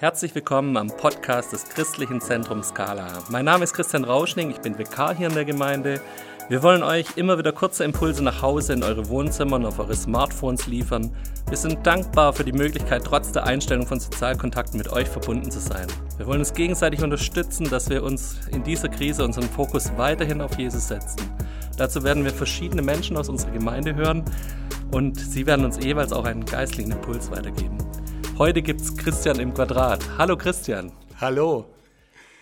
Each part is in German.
Herzlich willkommen am Podcast des Christlichen Zentrums Skala. Mein Name ist Christian Rauschning, ich bin Vikar hier in der Gemeinde. Wir wollen euch immer wieder kurze Impulse nach Hause in eure Wohnzimmer und auf eure Smartphones liefern. Wir sind dankbar für die Möglichkeit, trotz der Einstellung von Sozialkontakten mit euch verbunden zu sein. Wir wollen uns gegenseitig unterstützen, dass wir uns in dieser Krise unseren Fokus weiterhin auf Jesus setzen. Dazu werden wir verschiedene Menschen aus unserer Gemeinde hören und sie werden uns jeweils auch einen geistlichen Impuls weitergeben. Heute gibt es Christian im Quadrat. Hallo Christian. Hallo.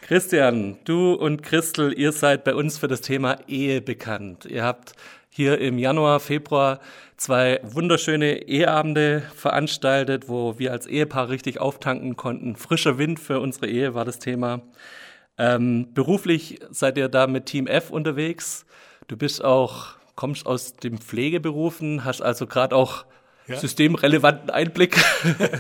Christian, du und Christel, ihr seid bei uns für das Thema Ehe bekannt. Ihr habt hier im Januar, Februar zwei wunderschöne Eheabende veranstaltet, wo wir als Ehepaar richtig auftanken konnten. Frischer Wind für unsere Ehe war das Thema. Ähm, beruflich seid ihr da mit Team F unterwegs. Du bist auch, kommst aus dem Pflegeberufen, hast also gerade auch ja. systemrelevanten Einblick.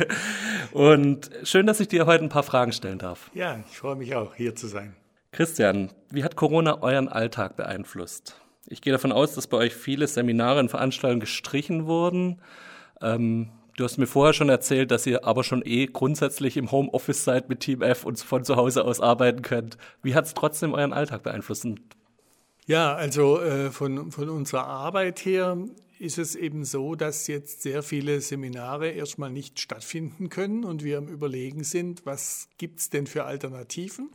Und schön, dass ich dir heute ein paar Fragen stellen darf. Ja, ich freue mich auch, hier zu sein. Christian, wie hat Corona euren Alltag beeinflusst? Ich gehe davon aus, dass bei euch viele Seminare und Veranstaltungen gestrichen wurden. Ähm, du hast mir vorher schon erzählt, dass ihr aber schon eh grundsätzlich im Homeoffice seid mit Team F und von zu Hause aus arbeiten könnt. Wie hat es trotzdem euren Alltag beeinflusst? Ja, also äh, von, von unserer Arbeit her ist es eben so, dass jetzt sehr viele Seminare erstmal nicht stattfinden können und wir am Überlegen sind, was gibt es denn für Alternativen.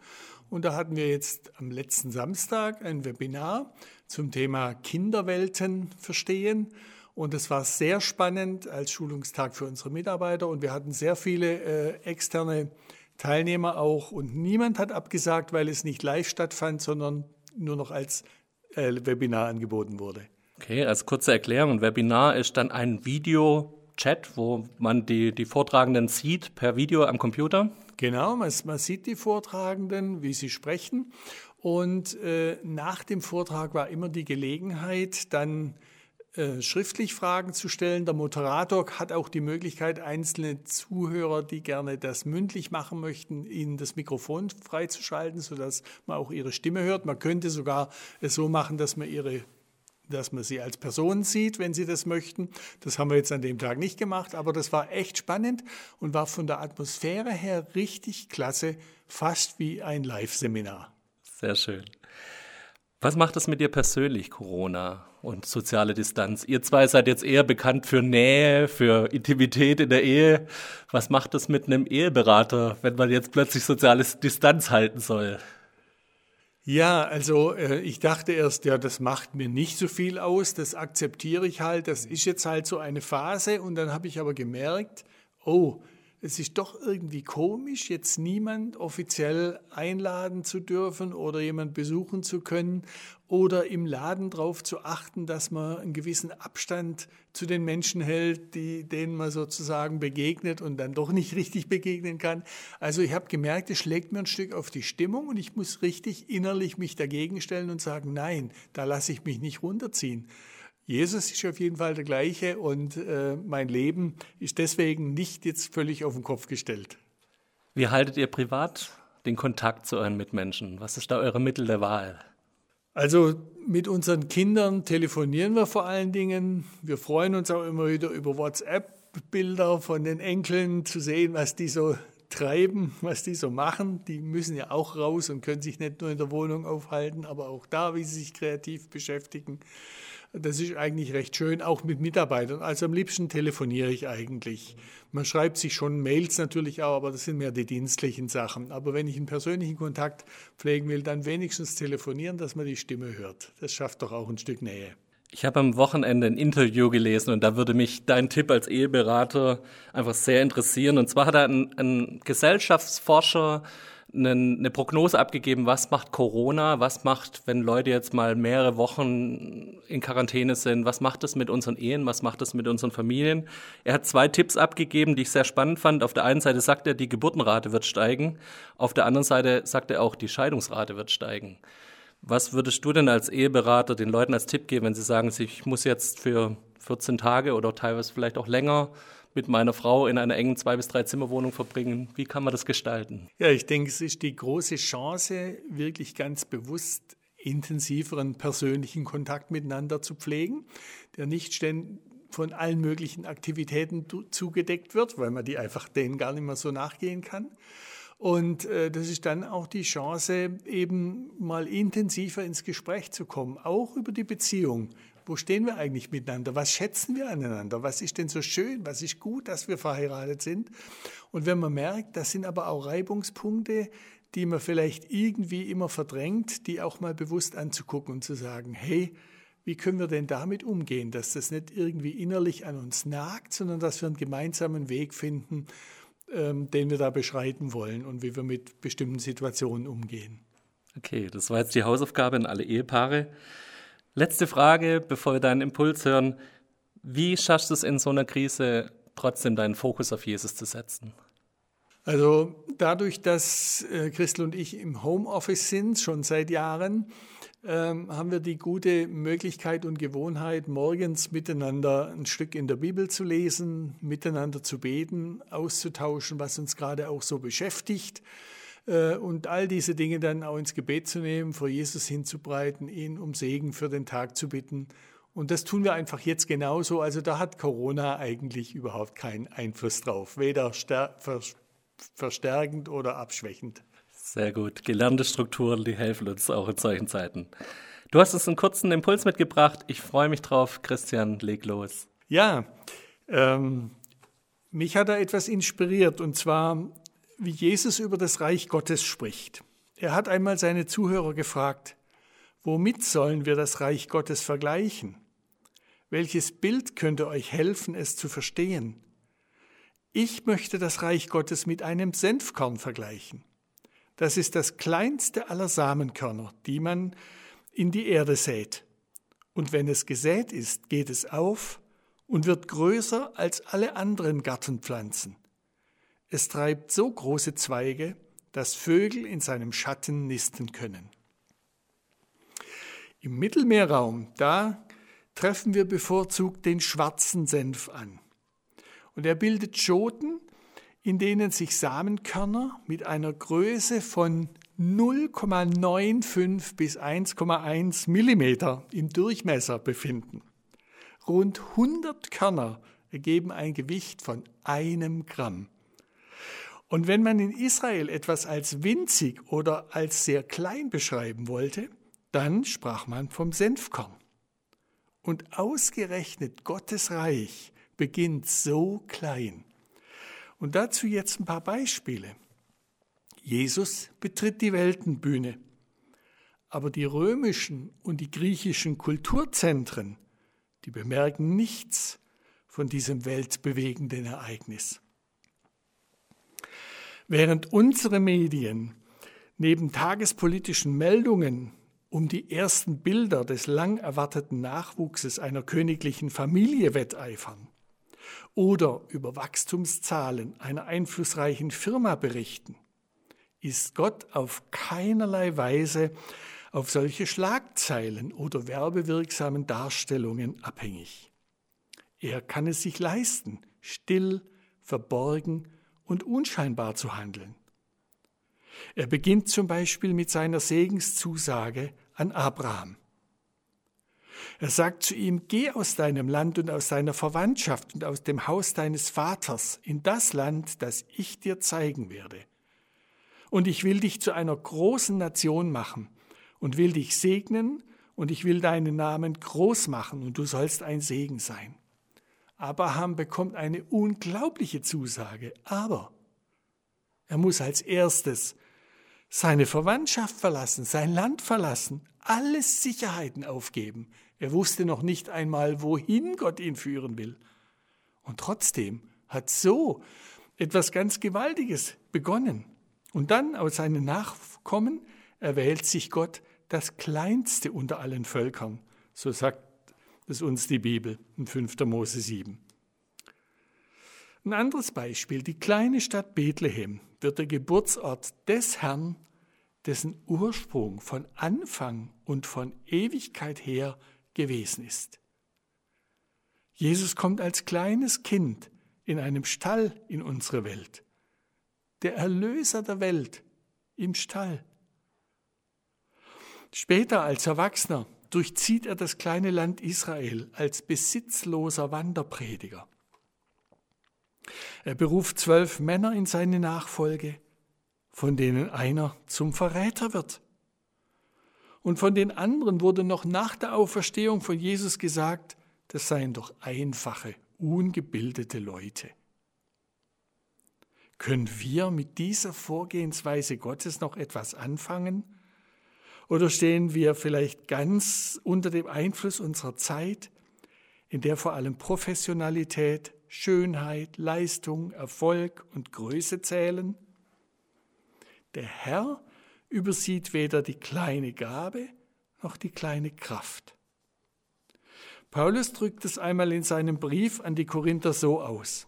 Und da hatten wir jetzt am letzten Samstag ein Webinar zum Thema Kinderwelten verstehen. Und es war sehr spannend als Schulungstag für unsere Mitarbeiter und wir hatten sehr viele äh, externe Teilnehmer auch und niemand hat abgesagt, weil es nicht live stattfand, sondern nur noch als äh, Webinar angeboten wurde. Okay, als kurze Erklärung, ein Webinar ist dann ein Video-Chat, wo man die, die Vortragenden sieht per Video am Computer. Genau, man, man sieht die Vortragenden, wie sie sprechen. Und äh, nach dem Vortrag war immer die Gelegenheit, dann äh, schriftlich Fragen zu stellen. Der Moderator hat auch die Möglichkeit, einzelne Zuhörer, die gerne das mündlich machen möchten, ihnen das Mikrofon freizuschalten, sodass man auch ihre Stimme hört. Man könnte sogar es so machen, dass man ihre dass man sie als Person sieht, wenn sie das möchten. Das haben wir jetzt an dem Tag nicht gemacht, aber das war echt spannend und war von der Atmosphäre her richtig klasse, fast wie ein Live-Seminar. Sehr schön. Was macht das mit dir persönlich, Corona und soziale Distanz? Ihr zwei seid jetzt eher bekannt für Nähe, für Intimität in der Ehe. Was macht das mit einem Eheberater, wenn man jetzt plötzlich soziale Distanz halten soll? Ja, also äh, ich dachte erst, ja, das macht mir nicht so viel aus, das akzeptiere ich halt, das ist jetzt halt so eine Phase. Und dann habe ich aber gemerkt, oh, es ist doch irgendwie komisch, jetzt niemand offiziell einladen zu dürfen oder jemand besuchen zu können oder im Laden darauf zu achten, dass man einen gewissen Abstand zu den Menschen hält, die, denen man sozusagen begegnet und dann doch nicht richtig begegnen kann. Also ich habe gemerkt, es schlägt mir ein Stück auf die Stimmung und ich muss richtig innerlich mich dagegen stellen und sagen, nein, da lasse ich mich nicht runterziehen. Jesus ist auf jeden Fall der gleiche und äh, mein Leben ist deswegen nicht jetzt völlig auf den Kopf gestellt. Wie haltet ihr privat den Kontakt zu euren Mitmenschen? Was ist da eure Mittel der Wahl? Also mit unseren Kindern telefonieren wir vor allen Dingen. Wir freuen uns auch immer wieder über WhatsApp-Bilder von den Enkeln zu sehen, was die so treiben, was die so machen. Die müssen ja auch raus und können sich nicht nur in der Wohnung aufhalten, aber auch da, wie sie sich kreativ beschäftigen. Das ist eigentlich recht schön, auch mit Mitarbeitern. Also am liebsten telefoniere ich eigentlich. Man schreibt sich schon Mails natürlich auch, aber das sind mehr die dienstlichen Sachen. Aber wenn ich einen persönlichen Kontakt pflegen will, dann wenigstens telefonieren, dass man die Stimme hört. Das schafft doch auch ein Stück Nähe. Ich habe am Wochenende ein Interview gelesen und da würde mich dein Tipp als Eheberater einfach sehr interessieren. Und zwar hat ein, ein Gesellschaftsforscher eine Prognose abgegeben, was macht Corona, was macht, wenn Leute jetzt mal mehrere Wochen in Quarantäne sind, was macht das mit unseren Ehen, was macht das mit unseren Familien. Er hat zwei Tipps abgegeben, die ich sehr spannend fand. Auf der einen Seite sagt er, die Geburtenrate wird steigen, auf der anderen Seite sagt er auch, die Scheidungsrate wird steigen. Was würdest du denn als Eheberater den Leuten als Tipp geben, wenn sie sagen, ich muss jetzt für 14 Tage oder teilweise vielleicht auch länger mit meiner Frau in einer engen zwei bis drei Zimmerwohnung verbringen. Wie kann man das gestalten? Ja, ich denke, es ist die große Chance, wirklich ganz bewusst intensiveren persönlichen Kontakt miteinander zu pflegen, der nicht von allen möglichen Aktivitäten zugedeckt wird, weil man die einfach denen gar nicht mehr so nachgehen kann. Und äh, das ist dann auch die Chance, eben mal intensiver ins Gespräch zu kommen, auch über die Beziehung. Wo stehen wir eigentlich miteinander? Was schätzen wir aneinander? Was ist denn so schön? Was ist gut, dass wir verheiratet sind? Und wenn man merkt, das sind aber auch Reibungspunkte, die man vielleicht irgendwie immer verdrängt, die auch mal bewusst anzugucken und zu sagen, hey, wie können wir denn damit umgehen, dass das nicht irgendwie innerlich an uns nagt, sondern dass wir einen gemeinsamen Weg finden, ähm, den wir da beschreiten wollen und wie wir mit bestimmten Situationen umgehen. Okay, das war jetzt die Hausaufgabe an alle Ehepaare. Letzte Frage, bevor wir deinen Impuls hören. Wie schaffst du es in so einer Krise trotzdem deinen Fokus auf Jesus zu setzen? Also dadurch, dass äh, Christel und ich im Homeoffice sind, schon seit Jahren, ähm, haben wir die gute Möglichkeit und Gewohnheit, morgens miteinander ein Stück in der Bibel zu lesen, miteinander zu beten, auszutauschen, was uns gerade auch so beschäftigt und all diese Dinge dann auch ins Gebet zu nehmen, vor Jesus hinzubreiten, ihn um Segen für den Tag zu bitten. Und das tun wir einfach jetzt genauso. Also da hat Corona eigentlich überhaupt keinen Einfluss drauf, weder verstärkend oder abschwächend. Sehr gut. Gelernte Strukturen, die helfen uns auch in solchen Zeiten. Du hast uns einen kurzen Impuls mitgebracht. Ich freue mich drauf. Christian, leg los. Ja, ähm, mich hat da etwas inspiriert und zwar, wie Jesus über das Reich Gottes spricht. Er hat einmal seine Zuhörer gefragt, womit sollen wir das Reich Gottes vergleichen? Welches Bild könnte euch helfen, es zu verstehen? Ich möchte das Reich Gottes mit einem Senfkorn vergleichen. Das ist das kleinste aller Samenkörner, die man in die Erde sät. Und wenn es gesät ist, geht es auf und wird größer als alle anderen Gartenpflanzen. Es treibt so große Zweige, dass Vögel in seinem Schatten nisten können. Im Mittelmeerraum, da treffen wir bevorzugt den schwarzen Senf an. Und er bildet Schoten, in denen sich Samenkörner mit einer Größe von 0,95 bis 1,1 Millimeter im Durchmesser befinden. Rund 100 Körner ergeben ein Gewicht von einem Gramm. Und wenn man in Israel etwas als winzig oder als sehr klein beschreiben wollte, dann sprach man vom Senfkorn. Und ausgerechnet Gottes Reich beginnt so klein. Und dazu jetzt ein paar Beispiele. Jesus betritt die Weltenbühne, aber die römischen und die griechischen Kulturzentren, die bemerken nichts von diesem weltbewegenden Ereignis. Während unsere Medien neben tagespolitischen Meldungen um die ersten Bilder des lang erwarteten Nachwuchses einer königlichen Familie wetteifern, oder über Wachstumszahlen einer einflussreichen Firma berichten, ist Gott auf keinerlei Weise auf solche Schlagzeilen oder werbewirksamen Darstellungen abhängig. Er kann es sich leisten, still, verborgen und unscheinbar zu handeln. Er beginnt zum Beispiel mit seiner Segenszusage an Abraham. Er sagt zu ihm, geh aus deinem Land und aus deiner Verwandtschaft und aus dem Haus deines Vaters in das Land, das ich dir zeigen werde. Und ich will dich zu einer großen Nation machen und will dich segnen und ich will deinen Namen groß machen und du sollst ein Segen sein. Abraham bekommt eine unglaubliche Zusage, aber er muss als erstes seine Verwandtschaft verlassen, sein Land verlassen, alle Sicherheiten aufgeben. Er wusste noch nicht einmal, wohin Gott ihn führen will. Und trotzdem hat so etwas ganz Gewaltiges begonnen. Und dann aus seinen Nachkommen erwählt sich Gott das Kleinste unter allen Völkern. So sagt es uns die Bibel in 5. Mose 7. Ein anderes Beispiel, die kleine Stadt Bethlehem wird der Geburtsort des Herrn, dessen Ursprung von Anfang und von Ewigkeit her gewesen ist. Jesus kommt als kleines Kind in einem Stall in unsere Welt. Der Erlöser der Welt im Stall. Später als Erwachsener durchzieht er das kleine Land Israel als besitzloser Wanderprediger. Er beruft zwölf Männer in seine Nachfolge, von denen einer zum Verräter wird. Und von den anderen wurde noch nach der Auferstehung von Jesus gesagt, das seien doch einfache, ungebildete Leute. Können wir mit dieser Vorgehensweise Gottes noch etwas anfangen? Oder stehen wir vielleicht ganz unter dem Einfluss unserer Zeit, in der vor allem Professionalität, Schönheit, Leistung, Erfolg und Größe zählen? Der Herr übersieht weder die kleine Gabe noch die kleine Kraft. Paulus drückt es einmal in seinem Brief an die Korinther so aus.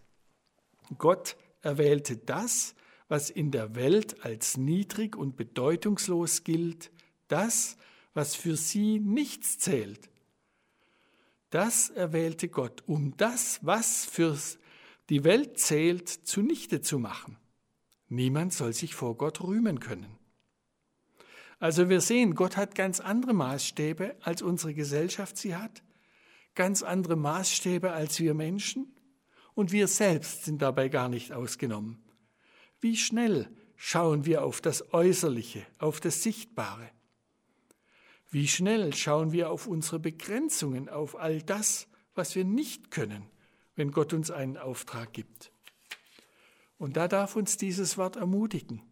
Gott erwählte das, was in der Welt als niedrig und bedeutungslos gilt, das, was für sie nichts zählt. Das erwählte Gott, um das, was für die Welt zählt, zunichte zu machen. Niemand soll sich vor Gott rühmen können. Also wir sehen, Gott hat ganz andere Maßstäbe, als unsere Gesellschaft sie hat, ganz andere Maßstäbe als wir Menschen und wir selbst sind dabei gar nicht ausgenommen. Wie schnell schauen wir auf das Äußerliche, auf das Sichtbare? Wie schnell schauen wir auf unsere Begrenzungen, auf all das, was wir nicht können, wenn Gott uns einen Auftrag gibt? Und da darf uns dieses Wort ermutigen.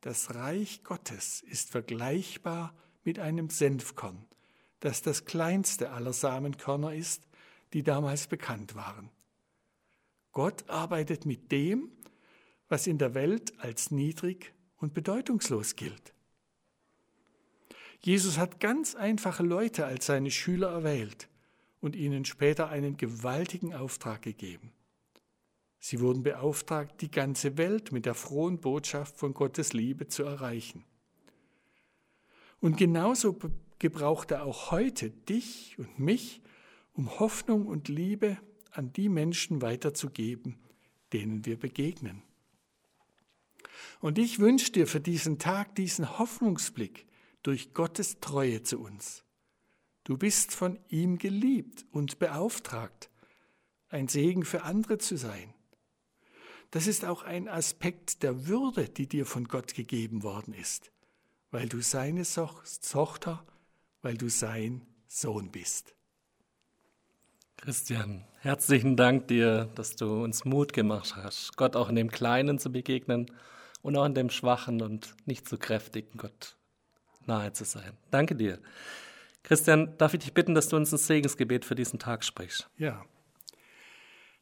Das Reich Gottes ist vergleichbar mit einem Senfkorn, das das kleinste aller Samenkörner ist, die damals bekannt waren. Gott arbeitet mit dem, was in der Welt als niedrig und bedeutungslos gilt. Jesus hat ganz einfache Leute als seine Schüler erwählt und ihnen später einen gewaltigen Auftrag gegeben. Sie wurden beauftragt, die ganze Welt mit der frohen Botschaft von Gottes Liebe zu erreichen. Und genauso gebraucht er auch heute dich und mich, um Hoffnung und Liebe an die Menschen weiterzugeben, denen wir begegnen. Und ich wünsche dir für diesen Tag diesen Hoffnungsblick durch Gottes Treue zu uns. Du bist von ihm geliebt und beauftragt, ein Segen für andere zu sein. Das ist auch ein Aspekt der Würde, die dir von Gott gegeben worden ist, weil du seine Tochter, weil du sein Sohn bist. Christian, herzlichen Dank dir, dass du uns Mut gemacht hast, Gott auch in dem Kleinen zu begegnen und auch in dem Schwachen und nicht so kräftigen Gott nahe zu sein. Danke dir. Christian, darf ich dich bitten, dass du uns ein Segensgebet für diesen Tag sprichst? Ja.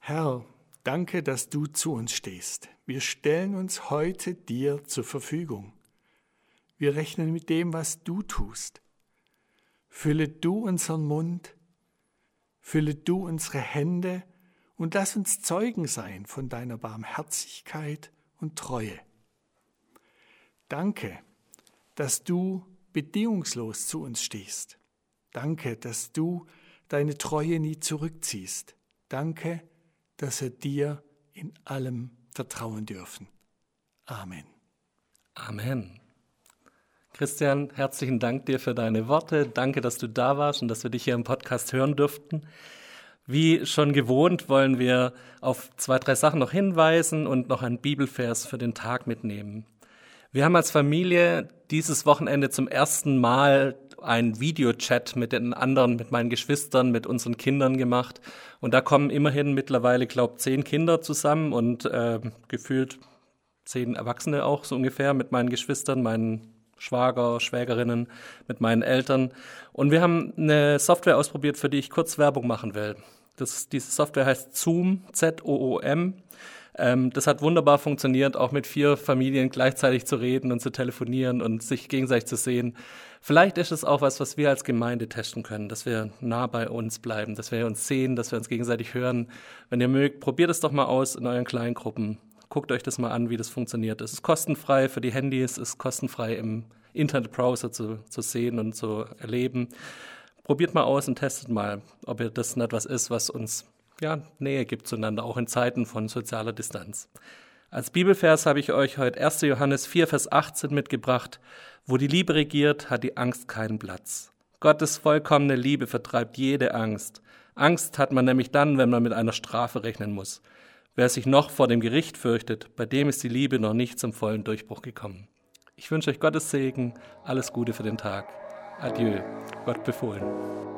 Herr, Danke, dass du zu uns stehst. Wir stellen uns heute dir zur Verfügung. Wir rechnen mit dem, was du tust. Fülle du unseren Mund, fülle du unsere Hände und lass uns Zeugen sein von deiner Barmherzigkeit und Treue. Danke, dass du bedingungslos zu uns stehst. Danke, dass du deine Treue nie zurückziehst. Danke, dass wir dir in allem vertrauen dürfen. Amen. Amen. Christian, herzlichen Dank dir für deine Worte. Danke, dass du da warst und dass wir dich hier im Podcast hören durften. Wie schon gewohnt wollen wir auf zwei, drei Sachen noch hinweisen und noch einen Bibelvers für den Tag mitnehmen. Wir haben als Familie dieses Wochenende zum ersten Mal einen Videochat mit den anderen, mit meinen Geschwistern, mit unseren Kindern gemacht. Und da kommen immerhin mittlerweile, glaube ich, zehn Kinder zusammen und äh, gefühlt zehn Erwachsene auch so ungefähr mit meinen Geschwistern, meinen Schwager, Schwägerinnen, mit meinen Eltern. Und wir haben eine Software ausprobiert, für die ich kurz Werbung machen will. Das, diese Software heißt Zoom, Z-O-O-M. Ähm, das hat wunderbar funktioniert, auch mit vier Familien gleichzeitig zu reden und zu telefonieren und sich gegenseitig zu sehen. Vielleicht ist es auch was, was wir als Gemeinde testen können, dass wir nah bei uns bleiben, dass wir uns sehen, dass wir uns gegenseitig hören. Wenn ihr mögt, probiert es doch mal aus in euren kleinen Gruppen. Guckt euch das mal an, wie das funktioniert. Es ist kostenfrei für die Handys, es ist kostenfrei im Internetbrowser zu, zu sehen und zu erleben. Probiert mal aus und testet mal, ob das nicht was ist, was uns ja, Nähe gibt zueinander, auch in Zeiten von sozialer Distanz. Als Bibelvers habe ich euch heute 1. Johannes 4, Vers 18 mitgebracht. Wo die Liebe regiert, hat die Angst keinen Platz. Gottes vollkommene Liebe vertreibt jede Angst. Angst hat man nämlich dann, wenn man mit einer Strafe rechnen muss. Wer sich noch vor dem Gericht fürchtet, bei dem ist die Liebe noch nicht zum vollen Durchbruch gekommen. Ich wünsche euch Gottes Segen, alles Gute für den Tag. Adieu, Gott befohlen.